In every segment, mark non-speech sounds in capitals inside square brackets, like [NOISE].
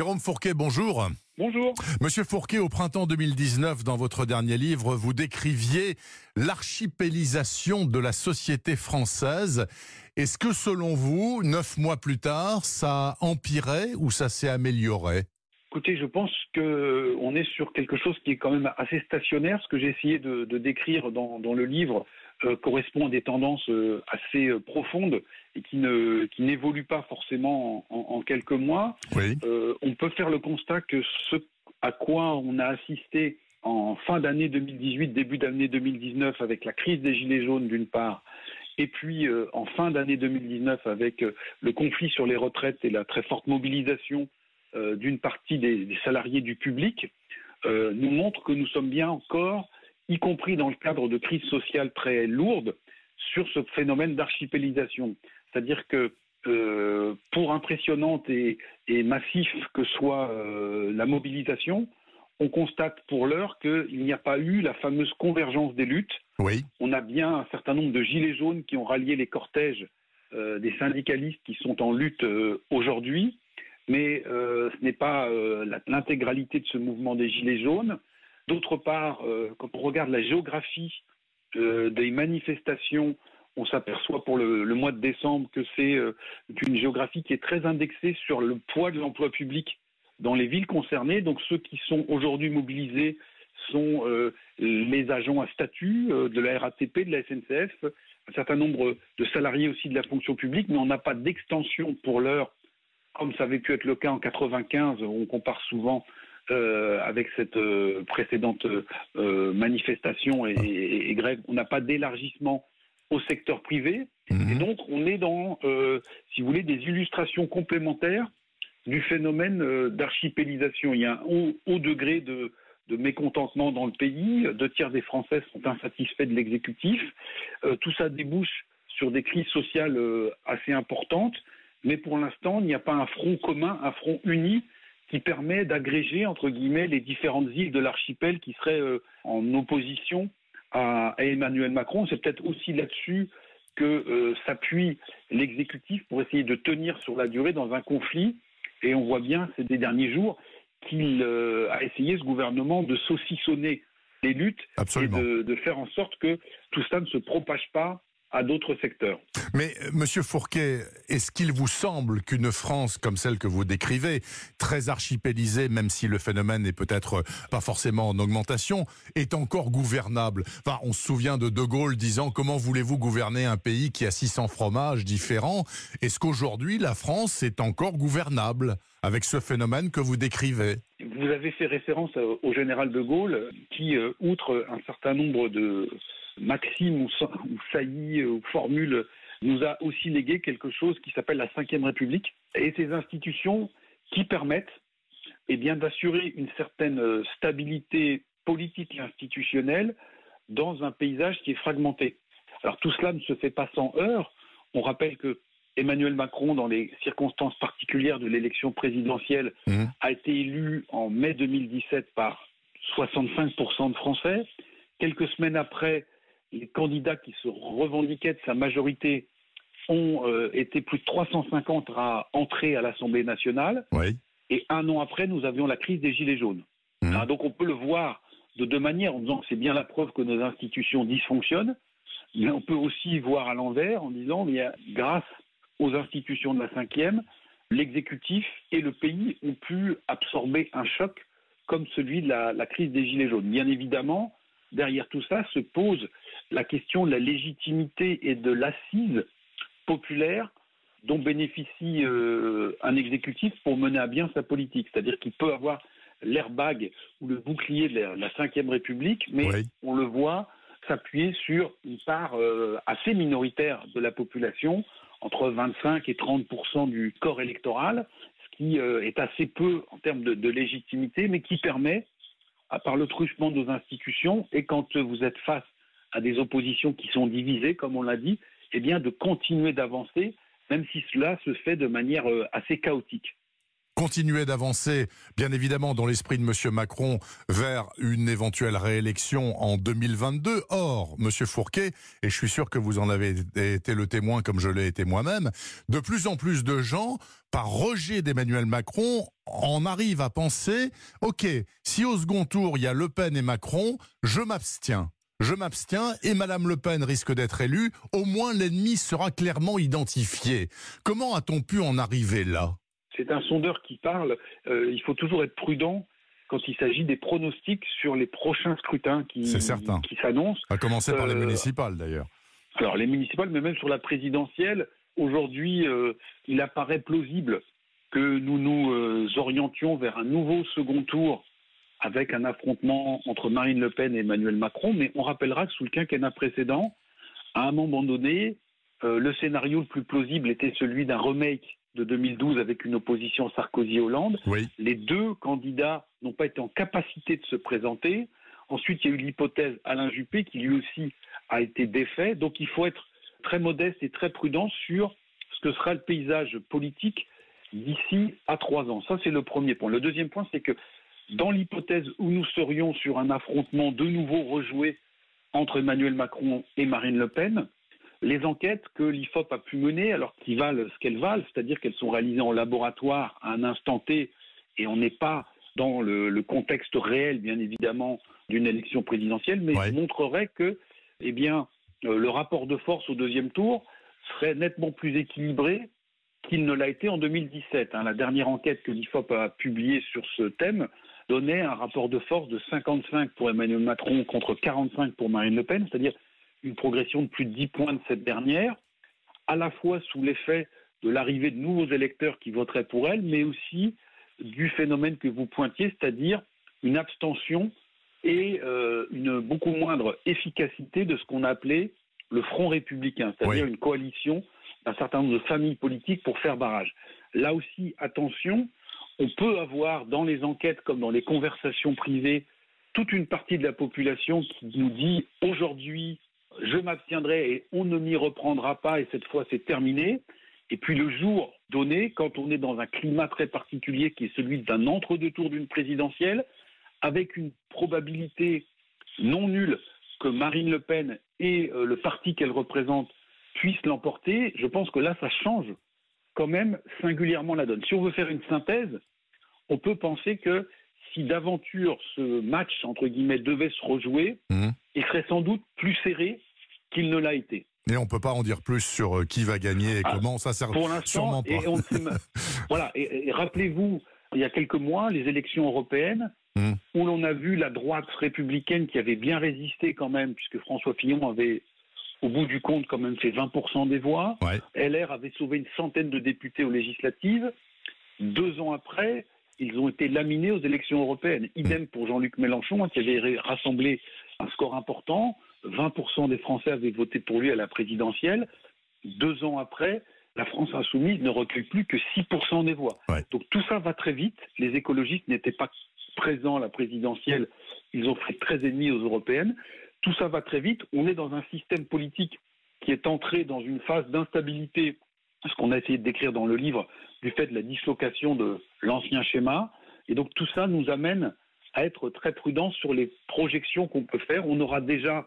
Jérôme Fourquet, bonjour. Bonjour. Monsieur Fourquet, au printemps 2019, dans votre dernier livre, vous décriviez l'archipélisation de la société française. Est-ce que, selon vous, neuf mois plus tard, ça empirait ou ça s'est amélioré? Écoutez, je pense qu'on est sur quelque chose qui est quand même assez stationnaire. Ce que j'ai essayé de, décrire dans, le livre euh, correspond à des tendances euh, assez euh, profondes et qui ne qui n'évoluent pas forcément en, quelques mois. on peut faire le constat que ce à quoi on a assisté en fin d'année 2018, début d'année 2019, avec la crise des gilets jaunes d'une part, et puis en fin d'année 2019 avec le conflit sur les retraites et la très forte mobilisation d'une partie des, des, salariés du public, nous montre que nous sommes bien encore y compris dans le cadre de crises sociales très lourdes, sur ce phénomène d'archipélisation. C'est-à-dire que euh, pour impressionnante et, massif que soit euh, la mobilisation, on constate pour l'heure qu'il n'y a pas eu la fameuse convergence des luttes. Oui. On a bien un certain nombre de gilets jaunes qui ont rallié les cortèges euh, des syndicalistes qui sont en lutte aujourd'hui, mais ce n'est pas l'intégralité de ce mouvement des gilets jaunes. D'autre part, euh, quand on regarde la géographie euh, des manifestations, on s'aperçoit pour le, mois de décembre que c'est euh, une géographie qui est très indexée sur le poids de l'emploi public dans les villes concernées. Donc ceux qui sont aujourd'hui mobilisés sont les agents à statut de la RATP, de la SNCF, un certain nombre de salariés aussi de la fonction publique, mais on n'a pas d'extension pour l'heure, comme ça avait pu être le cas en 95, on compare souvent euh, avec cette euh, précédente euh, manifestation et, grève, on n'a pas d'élargissement au secteur privé. Mhm. Et donc, on est dans, si vous voulez, des illustrations complémentaires du phénomène d'archipélisation. Il y a un haut, degré de, mécontentement dans le pays. Deux tiers des Français sont insatisfaits de l'exécutif. tout ça débouche sur des crises sociales assez importantes. Mais pour l'instant, il n'y a pas un front commun, un front uni qui permet d'agréger, entre guillemets, les différentes îles de l'archipel qui seraient euh, en opposition à, Emmanuel Macron. C'est peut-être aussi là-dessus que euh, s'appuie l'exécutif pour essayer de tenir sur la durée dans un conflit. Et on voit bien ces derniers jours qu'il euh, a essayé, ce gouvernement, de saucissonner les luttes et de, de, faire en sorte que tout ça ne se propage pas à d'autres secteurs. Mais euh, Monsieur Fourquet, est-ce qu'il vous semble qu'une France comme celle que vous décrivez, très archipélisée, même si le phénomène n'est peut-être pas forcément en augmentation, est encore gouvernable? Enfin, on se souvient de De Gaulle disant comment voulez-vous gouverner un pays qui a 600 fromages différents? Est-ce qu'aujourd'hui la France est encore gouvernable avec ce phénomène que vous décrivez? Vous avez fait référence au général De Gaulle qui, euh, outre un certain nombre de Maxime ou, saillie ou formule nous a aussi légué quelque chose qui s'appelle la Ve République et ces institutions qui permettent eh bien, d'assurer une certaine euh, stabilité politique et institutionnelle dans un paysage qui est fragmenté. Alors tout cela ne se fait pas sans heurts. On rappelle que Emmanuel Macron, dans les circonstances particulières de l'élection présidentielle, mmh. a été élu en mai 2017 par 65% de Français. Quelques semaines après, les candidats qui se revendiquaient de sa majorité ont euh, été plus de 350 à entrer à l'Assemblée nationale. Et un an après, nous avions la crise des Gilets jaunes. Mmh. Ah, donc on peut le voir de deux manières, en disant que c'est bien la preuve que nos institutions dysfonctionnent, mais on peut aussi voir à l'envers en disant, mais grâce aux institutions de la cinquième, l'exécutif et le pays ont pu absorber un choc comme celui de la, la crise des Gilets jaunes. Bien évidemment, derrière tout ça se pose la question de la légitimité et de l'assise populaire dont bénéficie euh, un exécutif pour mener à bien sa politique. C'est-à-dire qu'il peut avoir l'airbag ou le bouclier de la, Ve République, mais on le voit s'appuyer sur une part euh, assez minoritaire de la population, entre 25 et 30 du corps électoral, ce qui euh, est assez peu en termes de, de légitimité, mais qui permet, à part le truchement de nos institutions, et quand vous êtes face à des oppositions qui sont divisées, comme on l'a dit, eh bien de continuer d'avancer, même si cela se fait de manière euh, assez chaotique. continuer d'avancer, bien évidemment, dans l'esprit de M. Macron, vers une éventuelle réélection en 2022. Or, M. Fourquet, et je suis sûr que vous en avez été le témoin comme je l'ai été moi-même, de plus en plus de gens, par rejet d'Emmanuel Macron, en arrivent à penser, OK, si au second tour, il y a Le Pen et Macron, je m'abstiens je m'abstiens et Madame Le Pen risque d'être élue, au moins l'ennemi sera clairement identifié. Comment a-t-on pu en arriver là? C'est un sondeur qui parle. Euh, il faut toujours être prudent quand il s'agit des pronostics sur les prochains scrutins qui, qui s'annoncent. À commencer par les euh, municipales d'ailleurs. Alors les municipales, mais même sur la présidentielle, aujourd'hui, euh, il apparaît plausible que nous nous orientions vers un nouveau second tour avec un affrontement entre Marine Le Pen et Emmanuel Macron, mais on rappellera que sous le quinquennat précédent, à un moment donné, euh, le scénario le plus plausible était celui d'un remake de 2012 avec une opposition Sarkozy-Hollande. Les deux candidats n'ont pas été en capacité de se présenter. Ensuite, il y a eu l'hypothèse Alain Juppé qui lui aussi a été défait. Donc il faut être très modeste et très prudent sur ce que sera le paysage politique d'ici à trois ans. Ça, c'est le premier point. Le deuxième point, c'est que dans l'hypothèse où nous serions sur un affrontement de nouveau rejoué entre Emmanuel Macron et Marine Le Pen, les enquêtes que l'IFOP a pu mener, alors qui valent ce qu'elles valent, c'est-à-dire qu'elles sont réalisées en laboratoire à un instant T, et on n'est pas dans le, contexte réel, bien évidemment, d'une élection présidentielle, mais montreraient que, eh bien, euh, le rapport de force au deuxième tour serait nettement plus équilibré qu'il ne l'a été en 2017. Hein. La dernière enquête que l'IFOP a publiée sur ce thème donnait un rapport de force de 55 pour Emmanuel Macron contre 45 pour Marine Le Pen, c'est-à-dire une progression de plus de 10 points de cette dernière, à la fois sous l'effet de l'arrivée de nouveaux électeurs qui voteraient pour elle, mais aussi du phénomène que vous pointiez, c'est-à-dire une abstention et euh, une beaucoup moindre efficacité de ce qu'on appelait le Front républicain, c'est-à-dire une coalition d'un certain nombre de familles politiques pour faire barrage. Là aussi, attention, on peut avoir dans les enquêtes comme dans les conversations privées toute une partie de la population qui nous dit aujourd'hui je m'abstiendrai et on ne m'y reprendra pas et cette fois c'est terminé. Et puis le jour donné, quand on est dans un climat très particulier qui est celui d'un entre-deux tours d'une présidentielle, avec une probabilité non nulle que Marine Le Pen et euh, le parti qu'elle représente puissent l'emporter, je pense que là, ça change quand même singulièrement la donne. Si on veut faire une synthèse, on peut penser que si d'aventure ce match, entre guillemets, devait se rejouer, mhm. il serait sans doute plus serré qu'il ne l'a été. Mais on ne peut pas en dire plus sur euh, qui va gagner et ah, comment, ça sert pour sûrement pas. [LAUGHS] Et voilà, et, rappelez-vous, il y a quelques mois, les élections européennes, mhm. où l'on a vu la droite républicaine qui avait bien résisté quand même, puisque François Fillon avait au bout du compte quand même fait 20% des voix. LR avait sauvé une centaine de députés aux législatives. Deux ans après, ils ont été laminés aux élections européennes. Idem pour Jean-Luc Mélenchon, hein, qui avait rassemblé un score important. 20% des Français avaient voté pour lui à la présidentielle. Deux ans après, la France insoumise ne recule plus que 6% des voix. Donc tout ça va très vite. Les écologistes n'étaient pas présents à la présidentielle. Ils ont fait très ennemis aux européennes. Tout ça va très vite. On est dans un système politique qui est entré dans une phase d'instabilité, ce qu'on a essayé de décrire dans le livre, du fait de la dislocation de l'ancien schéma. Et donc tout ça nous amène à être très prudents sur les projections qu'on peut faire. On aura déjà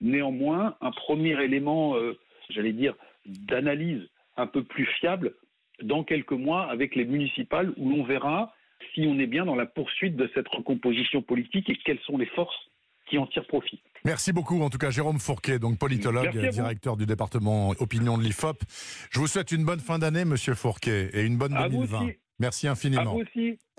néanmoins un premier élément, euh, j'allais dire, d'analyse un peu plus fiable dans quelques mois avec les municipales où l'on verra si on est bien dans la poursuite de cette recomposition politique et quelles sont les forces qui en tirent profit. Merci beaucoup, en tout cas, Jérôme Fourquet, donc politologue, directeur du département opinion de l'IFOP. Je vous souhaite une bonne fin d'année, monsieur Fourquet, et une bonne 2020. Merci infiniment. À vous aussi.